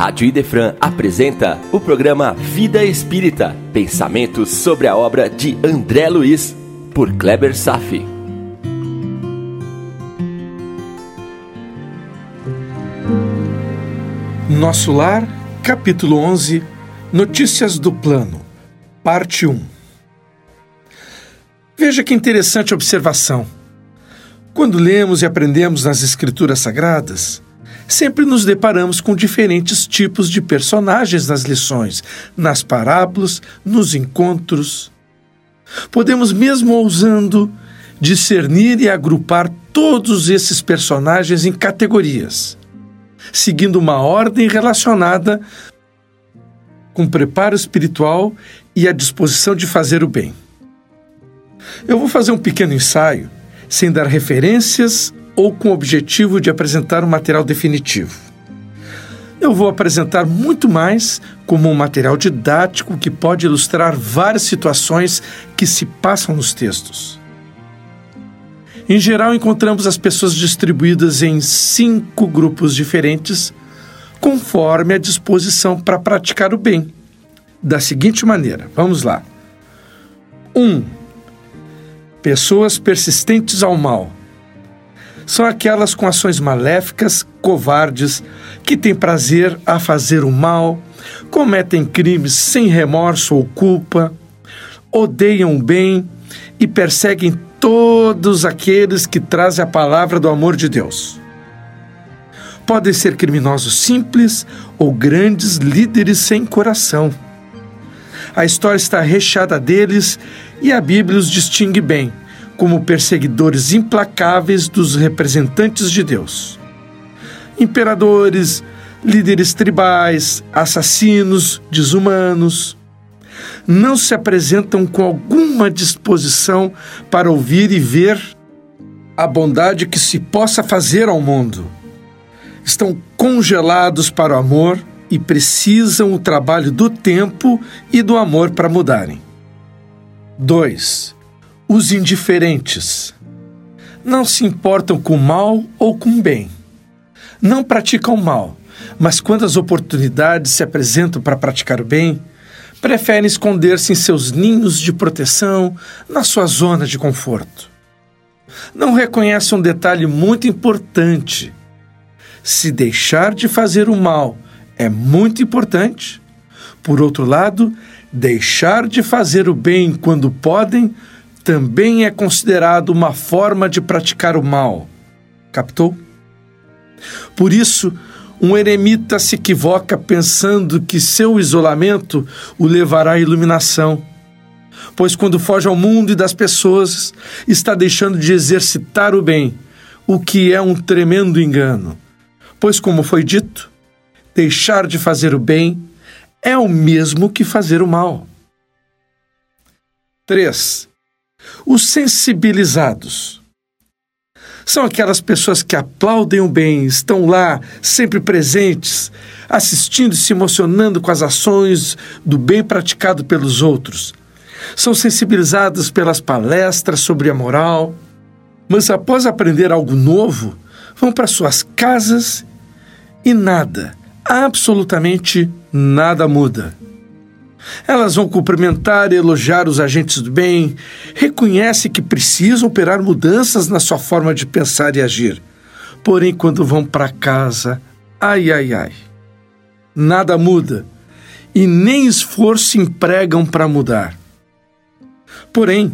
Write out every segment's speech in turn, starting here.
Rádio Idefran apresenta o programa Vida Espírita, pensamentos sobre a obra de André Luiz, por Kleber Safi. Nosso Lar, capítulo 11, Notícias do Plano, parte 1. Veja que interessante observação. Quando lemos e aprendemos nas Escrituras Sagradas, sempre nos deparamos com diferentes tipos de personagens nas lições, nas parábolas, nos encontros. Podemos, mesmo ousando, discernir e agrupar todos esses personagens em categorias, seguindo uma ordem relacionada com preparo espiritual e a disposição de fazer o bem. Eu vou fazer um pequeno ensaio, sem dar referências ou com o objetivo de apresentar um material definitivo. Eu vou apresentar muito mais como um material didático que pode ilustrar várias situações que se passam nos textos. Em geral, encontramos as pessoas distribuídas em cinco grupos diferentes, conforme a disposição para praticar o bem. Da seguinte maneira, vamos lá. 1. Um, pessoas persistentes ao mal são aquelas com ações maléficas, covardes, que têm prazer a fazer o mal, cometem crimes sem remorso ou culpa, odeiam o bem e perseguem todos aqueles que trazem a palavra do amor de Deus. Podem ser criminosos simples ou grandes líderes sem coração. A história está recheada deles e a Bíblia os distingue bem como perseguidores implacáveis dos representantes de Deus. Imperadores, líderes tribais, assassinos, desumanos, não se apresentam com alguma disposição para ouvir e ver a bondade que se possa fazer ao mundo. Estão congelados para o amor e precisam o trabalho do tempo e do amor para mudarem. 2 os indiferentes. Não se importam com mal ou com bem. Não praticam mal, mas quando as oportunidades se apresentam para praticar o bem, preferem esconder-se em seus ninhos de proteção, na sua zona de conforto. Não reconhecem um detalhe muito importante. Se deixar de fazer o mal é muito importante, por outro lado, deixar de fazer o bem quando podem também é considerado uma forma de praticar o mal. Captou? Por isso, um eremita se equivoca pensando que seu isolamento o levará à iluminação. Pois quando foge ao mundo e das pessoas, está deixando de exercitar o bem, o que é um tremendo engano. Pois, como foi dito, deixar de fazer o bem é o mesmo que fazer o mal. 3. Os sensibilizados são aquelas pessoas que aplaudem o bem, estão lá, sempre presentes, assistindo e se emocionando com as ações do bem praticado pelos outros. São sensibilizadas pelas palestras sobre a moral, mas após aprender algo novo, vão para suas casas e nada, absolutamente nada muda. Elas vão cumprimentar e elogiar os agentes do bem, reconhece que precisam operar mudanças na sua forma de pensar e agir. Porém, quando vão para casa, ai, ai, ai, nada muda e nem esforço empregam para mudar. Porém,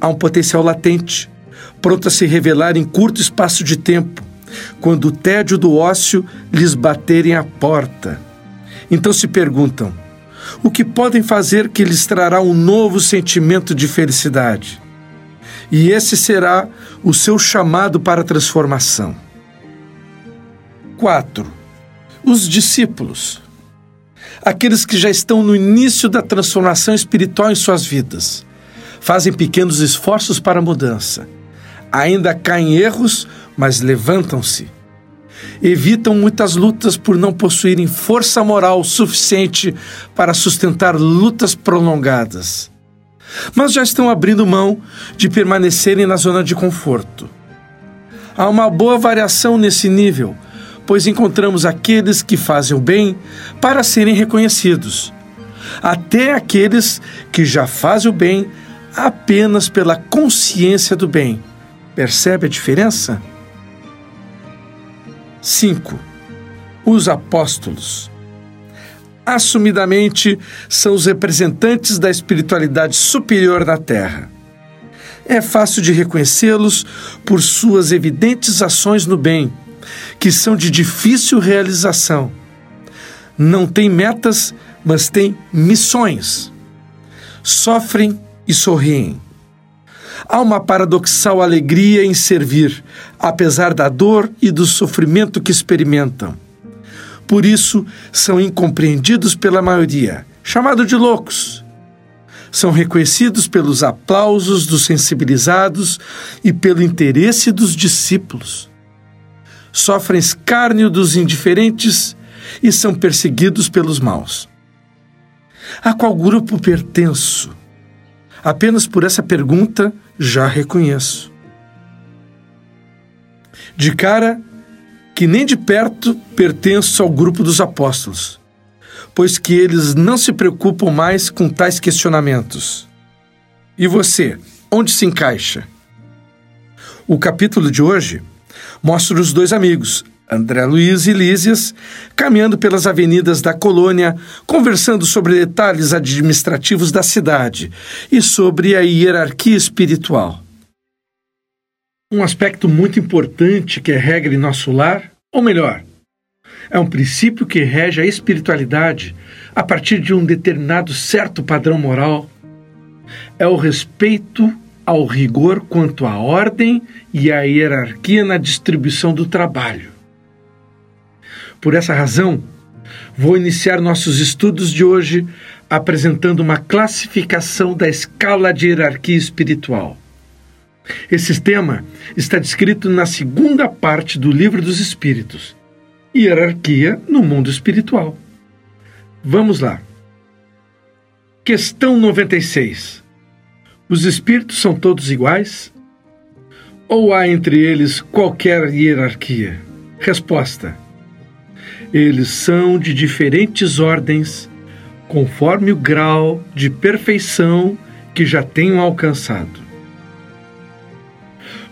há um potencial latente, pronto a se revelar em curto espaço de tempo, quando o tédio do ócio lhes baterem a porta. Então se perguntam: o que podem fazer que lhes trará um novo sentimento de felicidade. E esse será o seu chamado para a transformação. 4. Os discípulos. Aqueles que já estão no início da transformação espiritual em suas vidas. Fazem pequenos esforços para a mudança. Ainda caem erros, mas levantam-se evitam muitas lutas por não possuírem força moral suficiente para sustentar lutas prolongadas. Mas já estão abrindo mão de permanecerem na zona de conforto. Há uma boa variação nesse nível, pois encontramos aqueles que fazem o bem para serem reconhecidos, até aqueles que já fazem o bem apenas pela consciência do bem. Percebe a diferença? 5. Os apóstolos. Assumidamente são os representantes da espiritualidade superior na Terra. É fácil de reconhecê-los por suas evidentes ações no bem, que são de difícil realização. Não têm metas, mas têm missões. Sofrem e sorriem. Há uma paradoxal alegria em servir, apesar da dor e do sofrimento que experimentam. Por isso, são incompreendidos pela maioria, chamado de loucos. São reconhecidos pelos aplausos dos sensibilizados e pelo interesse dos discípulos. Sofrem escárnio dos indiferentes e são perseguidos pelos maus. A qual grupo pertenço? Apenas por essa pergunta já reconheço. De cara, que nem de perto pertenço ao grupo dos apóstolos, pois que eles não se preocupam mais com tais questionamentos. E você, onde se encaixa? O capítulo de hoje mostra os dois amigos, André Luiz e Lísias, caminhando pelas avenidas da colônia, conversando sobre detalhes administrativos da cidade e sobre a hierarquia espiritual. Um aspecto muito importante que é regra em nosso lar, ou melhor, é um princípio que rege a espiritualidade a partir de um determinado certo padrão moral, é o respeito ao rigor quanto à ordem e à hierarquia na distribuição do trabalho. Por essa razão, vou iniciar nossos estudos de hoje apresentando uma classificação da escala de hierarquia espiritual. Esse sistema está descrito na segunda parte do Livro dos Espíritos Hierarquia no Mundo Espiritual. Vamos lá. Questão 96. Os espíritos são todos iguais? Ou há entre eles qualquer hierarquia? Resposta: eles são de diferentes ordens, conforme o grau de perfeição que já tenham alcançado.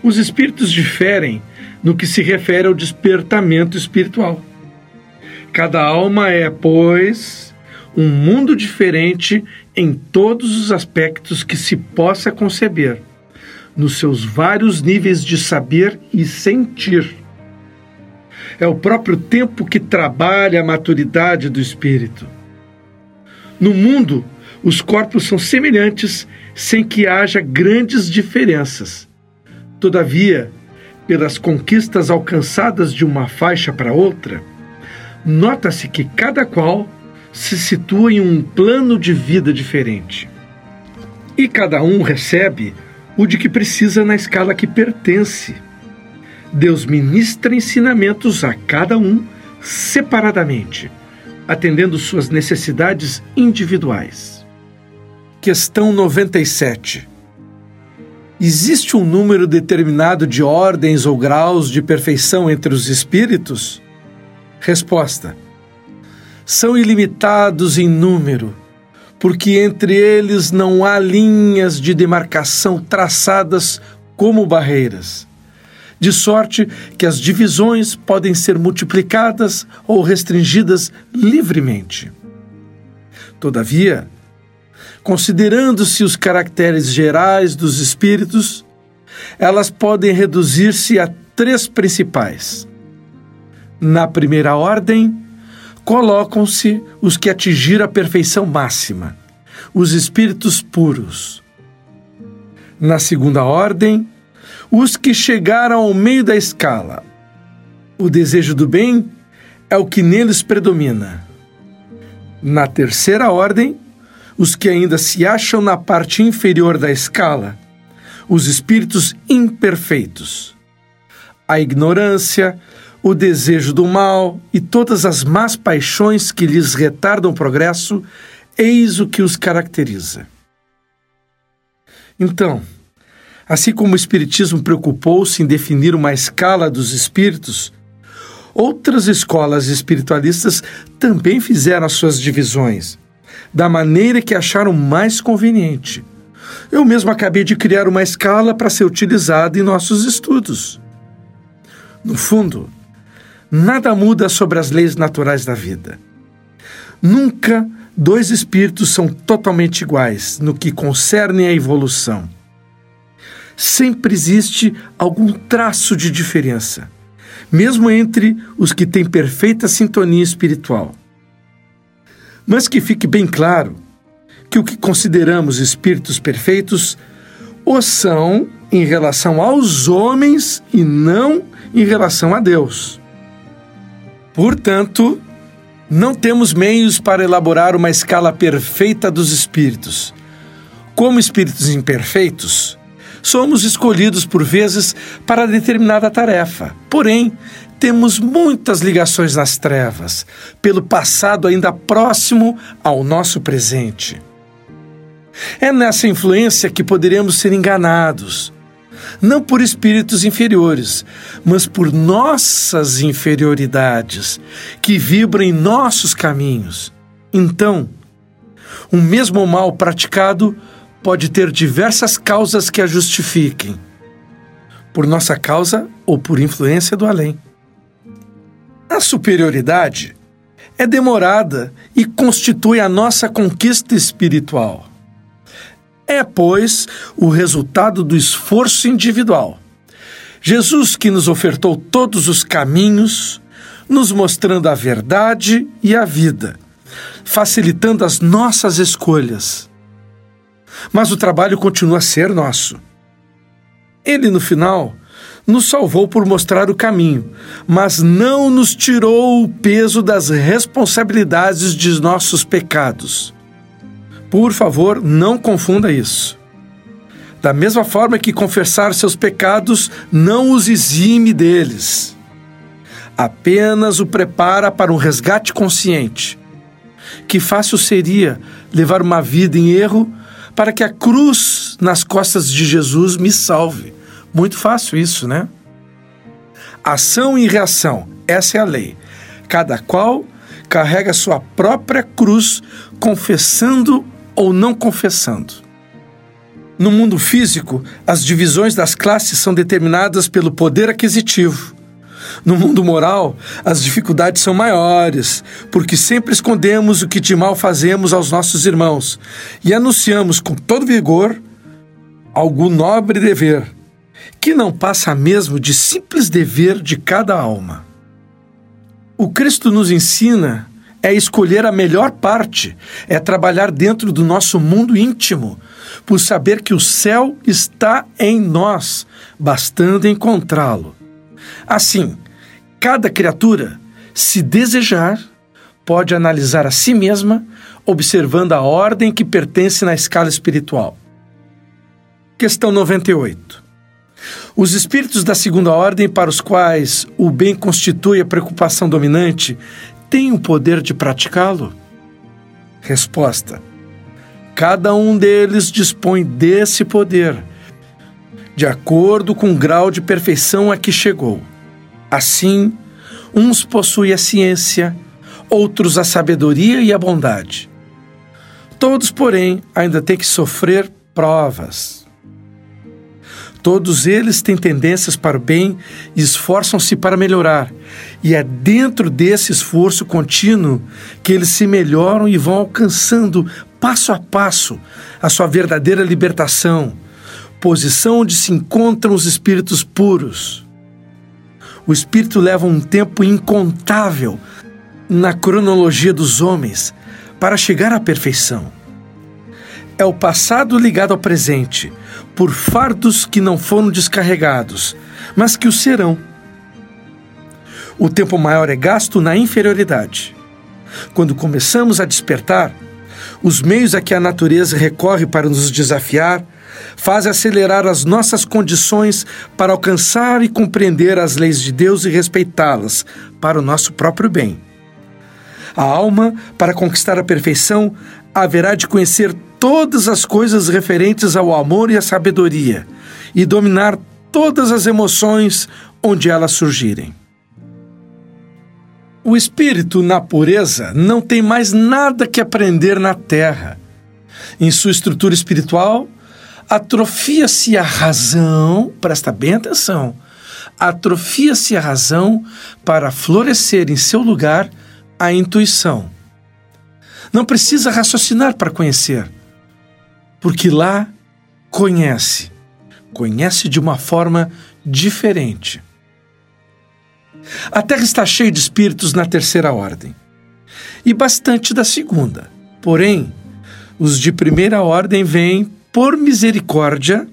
Os espíritos diferem no que se refere ao despertamento espiritual. Cada alma é, pois, um mundo diferente em todos os aspectos que se possa conceber, nos seus vários níveis de saber e sentir é o próprio tempo que trabalha a maturidade do espírito. No mundo, os corpos são semelhantes sem que haja grandes diferenças. Todavia, pelas conquistas alcançadas de uma faixa para outra, nota-se que cada qual se situa em um plano de vida diferente. E cada um recebe o de que precisa na escala que pertence. Deus ministra ensinamentos a cada um separadamente, atendendo suas necessidades individuais. Questão 97. Existe um número determinado de ordens ou graus de perfeição entre os espíritos? Resposta: São ilimitados em número, porque entre eles não há linhas de demarcação traçadas como barreiras de sorte que as divisões podem ser multiplicadas ou restringidas livremente. Todavia, considerando-se os caracteres gerais dos espíritos, elas podem reduzir-se a três principais. Na primeira ordem, colocam-se os que atingiram a perfeição máxima, os espíritos puros. Na segunda ordem, os que chegaram ao meio da escala. O desejo do bem é o que neles predomina. Na terceira ordem, os que ainda se acham na parte inferior da escala, os espíritos imperfeitos. A ignorância, o desejo do mal e todas as más paixões que lhes retardam o progresso, eis o que os caracteriza. Então, Assim como o Espiritismo preocupou-se em definir uma escala dos espíritos, Outras escolas espiritualistas também fizeram as suas divisões, da maneira que acharam mais conveniente. Eu mesmo acabei de criar uma escala para ser utilizada em nossos estudos. No fundo, nada muda sobre as leis naturais da vida. Nunca dois espíritos são totalmente iguais no que concerne à evolução. Sempre existe algum traço de diferença, mesmo entre os que têm perfeita sintonia espiritual. Mas que fique bem claro que o que consideramos espíritos perfeitos o são em relação aos homens e não em relação a Deus. Portanto, não temos meios para elaborar uma escala perfeita dos espíritos. Como espíritos imperfeitos, somos escolhidos por vezes para determinada tarefa. Porém, temos muitas ligações nas trevas, pelo passado ainda próximo ao nosso presente. É nessa influência que poderemos ser enganados, não por espíritos inferiores, mas por nossas inferioridades, que vibram em nossos caminhos. Então, o mesmo mal praticado pode ter diversas causas que a justifiquem, por nossa causa ou por influência do além. A superioridade é demorada e constitui a nossa conquista espiritual. É, pois, o resultado do esforço individual. Jesus, que nos ofertou todos os caminhos, nos mostrando a verdade e a vida, facilitando as nossas escolhas. Mas o trabalho continua a ser nosso. Ele, no final, nos salvou por mostrar o caminho, mas não nos tirou o peso das responsabilidades de nossos pecados. Por favor, não confunda isso. Da mesma forma que confessar seus pecados não os exime deles, apenas o prepara para um resgate consciente. Que fácil seria levar uma vida em erro para que a cruz nas costas de Jesus me salve. Muito fácil isso, né? Ação e reação, essa é a lei. Cada qual carrega sua própria cruz, confessando ou não confessando. No mundo físico, as divisões das classes são determinadas pelo poder aquisitivo. No mundo moral, as dificuldades são maiores, porque sempre escondemos o que de mal fazemos aos nossos irmãos e anunciamos com todo vigor algum nobre dever, que não passa mesmo de simples dever de cada alma. O Cristo nos ensina é escolher a melhor parte, é trabalhar dentro do nosso mundo íntimo, por saber que o céu está em nós, bastando encontrá-lo. Assim, cada criatura, se desejar, pode analisar a si mesma, observando a ordem que pertence na escala espiritual. Questão 98. Os espíritos da segunda ordem, para os quais o bem constitui a preocupação dominante, tem o poder de praticá-lo? Resposta: Cada um deles dispõe desse poder, de acordo com o grau de perfeição a que chegou. Assim, uns possuem a ciência, outros a sabedoria e a bondade. Todos, porém, ainda têm que sofrer provas. Todos eles têm tendências para o bem e esforçam-se para melhorar. E é dentro desse esforço contínuo que eles se melhoram e vão alcançando, passo a passo, a sua verdadeira libertação, posição onde se encontram os espíritos puros. O espírito leva um tempo incontável na cronologia dos homens para chegar à perfeição. É o passado ligado ao presente por fardos que não foram descarregados, mas que o serão. O tempo maior é gasto na inferioridade. Quando começamos a despertar, os meios a que a natureza recorre para nos desafiar fazem acelerar as nossas condições para alcançar e compreender as leis de Deus e respeitá-las para o nosso próprio bem. A alma, para conquistar a perfeição, haverá de conhecer todas as coisas referentes ao amor e à sabedoria e dominar todas as emoções onde elas surgirem. O espírito, na pureza, não tem mais nada que aprender na terra. Em sua estrutura espiritual, atrofia-se a razão, presta bem atenção, atrofia-se a razão para florescer em seu lugar a intuição. Não precisa raciocinar para conhecer, porque lá conhece, conhece de uma forma diferente. A Terra está cheia de espíritos na terceira ordem e bastante da segunda. Porém, os de primeira ordem vêm, por misericórdia,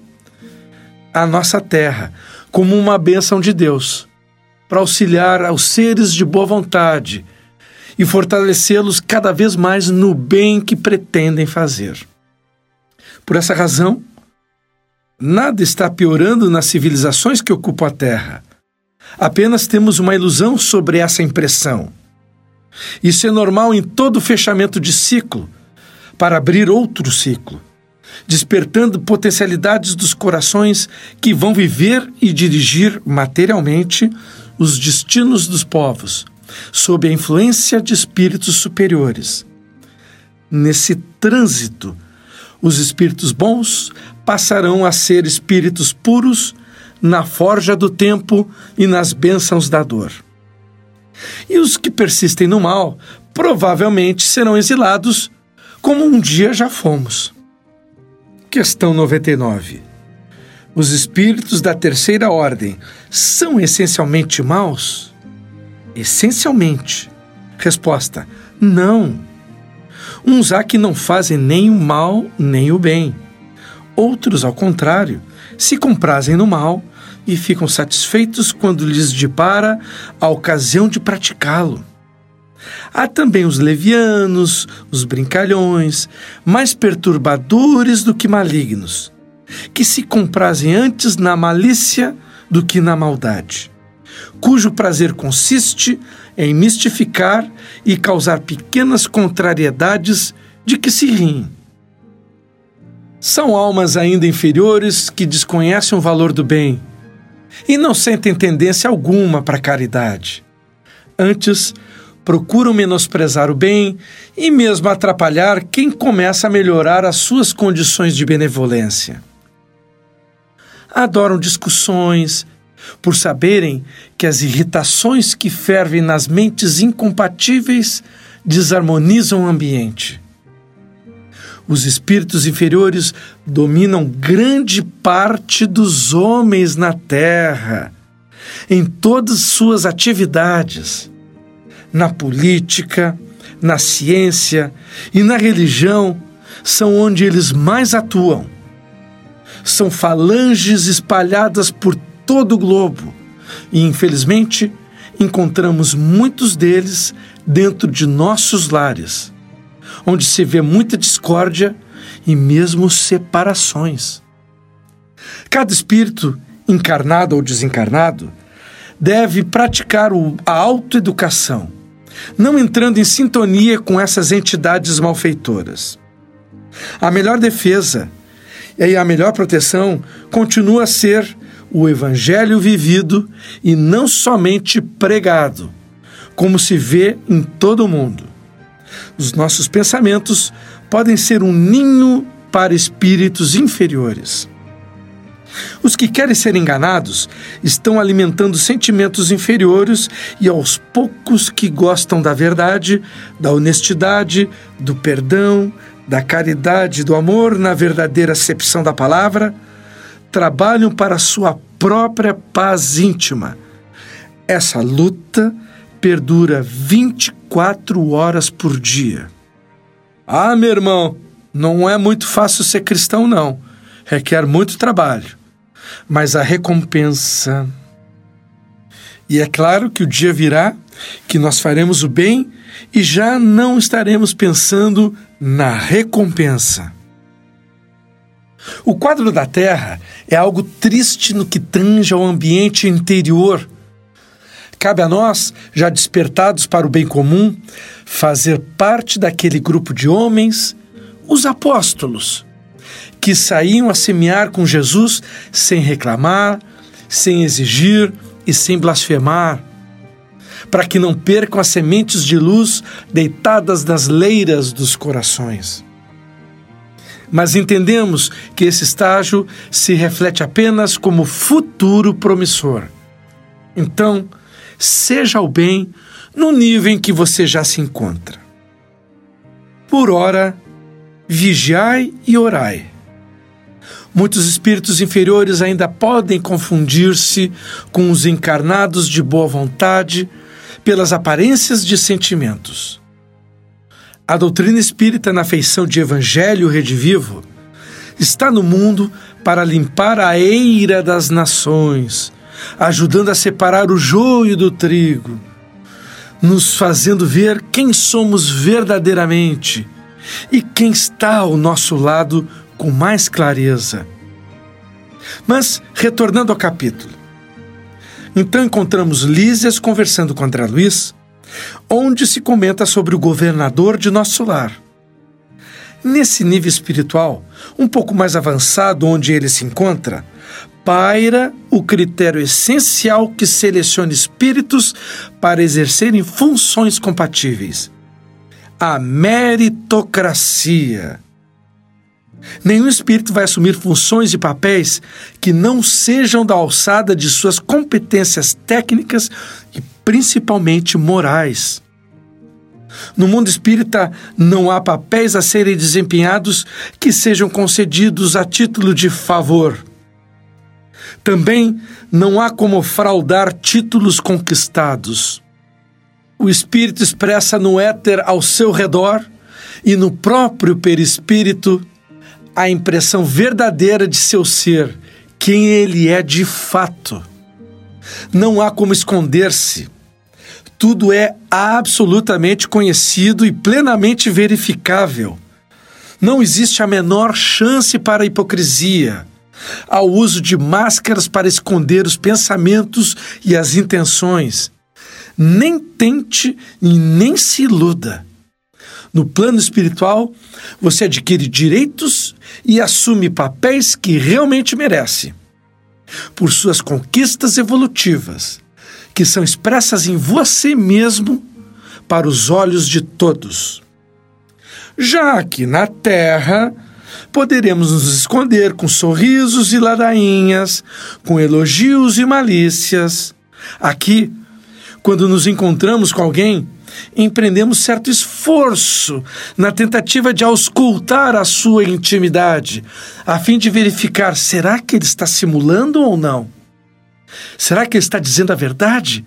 à nossa terra, como uma bênção de Deus, para auxiliar aos seres de boa vontade e fortalecê-los cada vez mais no bem que pretendem fazer. Por essa razão, nada está piorando nas civilizações que ocupam a Terra Apenas temos uma ilusão sobre essa impressão. Isso é normal em todo fechamento de ciclo, para abrir outro ciclo, despertando potencialidades dos corações que vão viver e dirigir materialmente os destinos dos povos, sob a influência de espíritos superiores. Nesse trânsito, os espíritos bons passarão a ser espíritos puros na forja do tempo e nas bênçãos da dor. E os que persistem no mal provavelmente serão exilados, como um dia já fomos. Questão 99. Os espíritos da terceira ordem são essencialmente maus? Essencialmente. Resposta: não. Uns há que não fazem nem o mal nem o bem. Outros, ao contrário, se comprazem no mal e ficam satisfeitos quando lhes depara a ocasião de praticá-lo. Há também os levianos, os brincalhões, mais perturbadores do que malignos, que se comprazem antes na malícia do que na maldade, cujo prazer consiste em mistificar e causar pequenas contrariedades de que se riem. São almas ainda inferiores que desconhecem o valor do bem e não sentem tendência alguma para a caridade. Antes, procuram menosprezar o bem e mesmo atrapalhar quem começa a melhorar as suas condições de benevolência. Adoram discussões, por saberem que as irritações que fervem nas mentes incompatíveis desarmonizam o ambiente. Os espíritos inferiores dominam grande parte dos homens na Terra, em todas suas atividades, na política, na ciência e na religião, são onde eles mais atuam. São falanges espalhadas por todo o globo e, infelizmente, encontramos muitos deles dentro de nossos lares onde se vê muita discórdia e mesmo separações. Cada espírito, encarnado ou desencarnado, deve praticar a autoeducação, não entrando em sintonia com essas entidades malfeitoras. A melhor defesa e a melhor proteção continua a ser o Evangelho vivido e não somente pregado, como se vê em todo o mundo. Os nossos pensamentos podem ser um ninho para espíritos inferiores. Os que querem ser enganados estão alimentando sentimentos inferiores e aos poucos que gostam da verdade, da honestidade, do perdão, da caridade, do amor na verdadeira acepção da palavra, trabalham para sua própria paz íntima. Essa luta perdura 24 horas por dia. Ah, meu irmão, não é muito fácil ser cristão, não. Requer muito trabalho. Mas a recompensa. E é claro que o dia virá que nós faremos o bem e já não estaremos pensando na recompensa. O quadro da Terra é algo triste no que tange ao ambiente interior Cabe a nós, já despertados para o bem comum, fazer parte daquele grupo de homens, os apóstolos, que saíam a semear com Jesus sem reclamar, sem exigir e sem blasfemar. para que não percam as sementes de luz deitadas nas leiras dos corações. Mas entendemos que esse estágio se reflete apenas como futuro promissor. Então, seja o bem no nível em que você já se encontra. Por ora, vigiai e orai. Muitos espíritos inferiores ainda podem confundir-se com os encarnados de boa vontade pelas aparências de sentimentos. A doutrina espírita na feição de Evangelho redivivo está no mundo para limpar a eira das nações, ajudando a separar o joio do trigo, nos fazendo ver quem somos verdadeiramente e quem está ao nosso lado com mais clareza. Mas, retornando ao capítulo. Então encontramos Lísias conversando com André Luiz, onde se comenta sobre o governador de nosso lar. Nesse nível espiritual, um pouco mais avançado onde ele se encontra, paira o critério essencial que seleciona espíritos para exercerem funções compatíveis: a meritocracia. Nenhum espírito vai assumir funções e papéis que não sejam da alçada de suas competências técnicas e principalmente morais. No mundo espírita, não há papéis a serem desempenhados que sejam concedidos a título de favor. Também não há como fraudar títulos conquistados. O espírito expressa no éter ao seu redor e no próprio perispírito a impressão verdadeira de seu ser, quem ele é de fato. Não há como esconder-se. Tudo é absolutamente conhecido e plenamente verificável. Não existe a menor chance para a hipocrisia, ao uso de máscaras para esconder os pensamentos e as intenções. Nem tente e nem se iluda. No plano espiritual, você adquire direitos e assume papéis que realmente merece. Por suas conquistas evolutivas, que são expressas em você mesmo para os olhos de todos. Já aqui na Terra, poderemos nos esconder com sorrisos e ladainhas, com elogios e malícias. Aqui, quando nos encontramos com alguém, empreendemos certo esforço na tentativa de auscultar a sua intimidade, a fim de verificar: será que ele está simulando ou não? Será que ele está dizendo a verdade?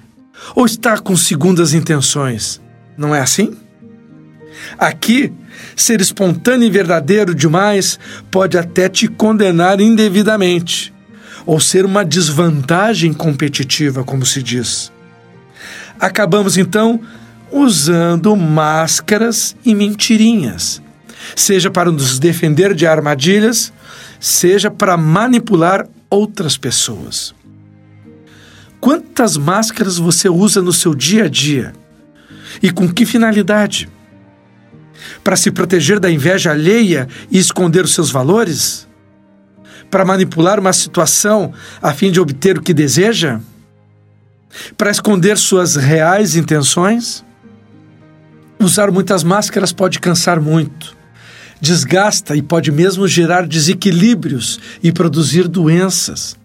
Ou está com segundas intenções? Não é assim? Aqui, ser espontâneo e verdadeiro demais pode até te condenar indevidamente, ou ser uma desvantagem competitiva, como se diz. Acabamos então usando máscaras e mentirinhas, seja para nos defender de armadilhas, seja para manipular outras pessoas. Quantas máscaras você usa no seu dia a dia? E com que finalidade? Para se proteger da inveja alheia e esconder os seus valores? Para manipular uma situação a fim de obter o que deseja? Para esconder suas reais intenções? Usar muitas máscaras pode cansar muito, desgasta e pode mesmo gerar desequilíbrios e produzir doenças.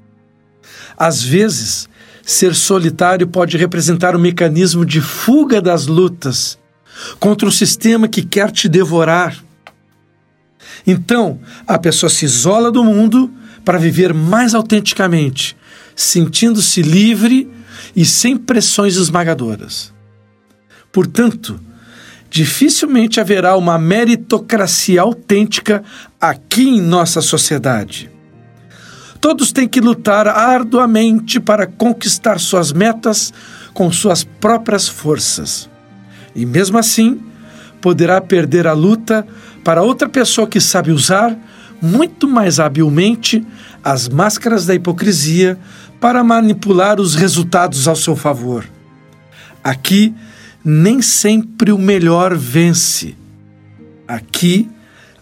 Às vezes, ser solitário pode representar um mecanismo de fuga das lutas contra um sistema que quer te devorar. Então, a pessoa se isola do mundo para viver mais autenticamente, sentindo-se livre e sem pressões esmagadoras. Portanto, dificilmente haverá uma meritocracia autêntica aqui em nossa sociedade. Todos têm que lutar arduamente para conquistar suas metas com suas próprias forças. E mesmo assim, poderá perder a luta para outra pessoa que sabe usar muito mais habilmente as máscaras da hipocrisia para manipular os resultados ao seu favor. Aqui, nem sempre o melhor vence. Aqui,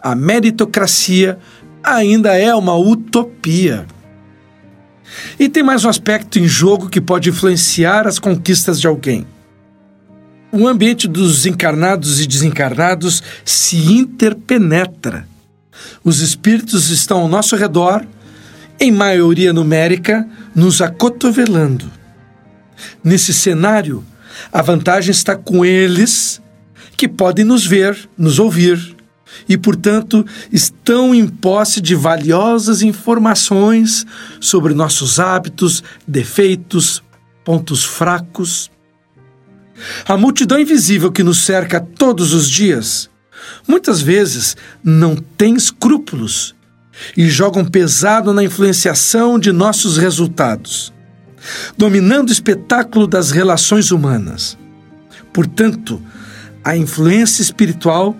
a meritocracia ainda é uma utopia. E tem mais um aspecto em jogo que pode influenciar as conquistas de alguém: o ambiente dos encarnados e desencarnados se interpenetra. Os espíritos estão ao nosso redor, em maioria numérica, nos acotovelando. Nesse cenário, a vantagem está com eles, que podem nos ver, nos ouvir, e, portanto, estão em posse de valiosas informações sobre nossos hábitos, defeitos, pontos fracos. A multidão invisível que nos cerca todos os dias, muitas vezes não tem escrúpulos e jogam pesado na influenciação de nossos resultados, dominando o espetáculo das relações humanas. Portanto, a influência espiritual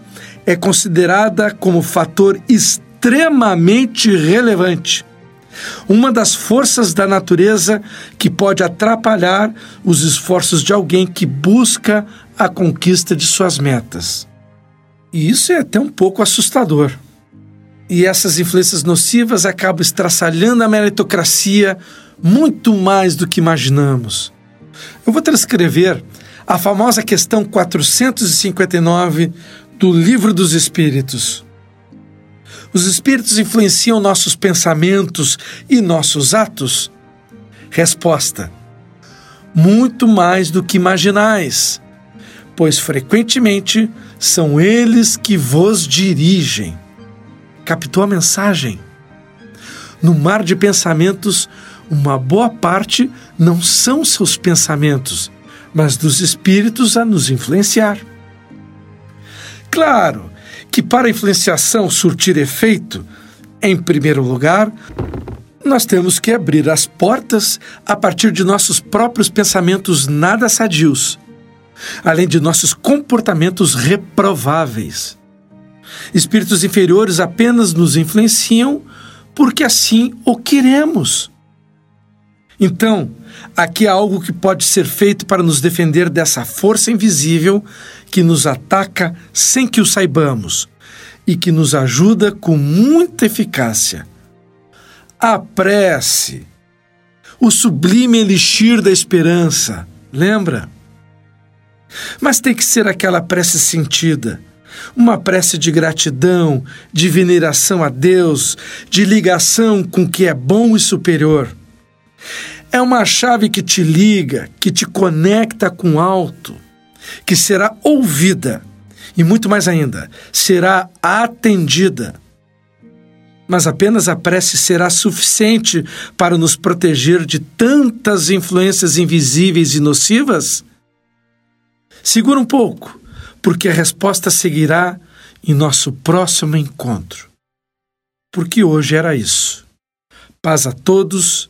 é considerada como fator extremamente relevante. Uma das forças da natureza que pode atrapalhar os esforços de alguém que busca a conquista de suas metas. E isso é até um pouco assustador. E essas influências nocivas acabam estraçalhando a meritocracia muito mais do que imaginamos. Eu vou transcrever a famosa questão 459 do Livro dos Espíritos. Os espíritos influenciam nossos pensamentos e nossos atos? Resposta: Muito mais do que imaginais, pois frequentemente são eles que vos dirigem. Captou a mensagem? No mar de pensamentos, uma boa parte não são seus pensamentos, mas dos espíritos a nos influenciar. Claro que para a influenciação surtir efeito, em primeiro lugar, nós temos que abrir as portas a partir de nossos próprios pensamentos nada sadios, além de nossos comportamentos reprováveis. Espíritos inferiores apenas nos influenciam porque assim o queremos. Então, aqui há algo que pode ser feito para nos defender dessa força invisível que nos ataca sem que o saibamos e que nos ajuda com muita eficácia. A prece, o sublime elixir da esperança, lembra? Mas tem que ser aquela prece sentida, uma prece de gratidão, de veneração a Deus, de ligação com o que é bom e superior. É uma chave que te liga, que te conecta com o alto, que será ouvida e muito mais ainda, será atendida. Mas apenas a prece será suficiente para nos proteger de tantas influências invisíveis e nocivas? Segura um pouco, porque a resposta seguirá em nosso próximo encontro. Porque hoje era isso. Paz a todos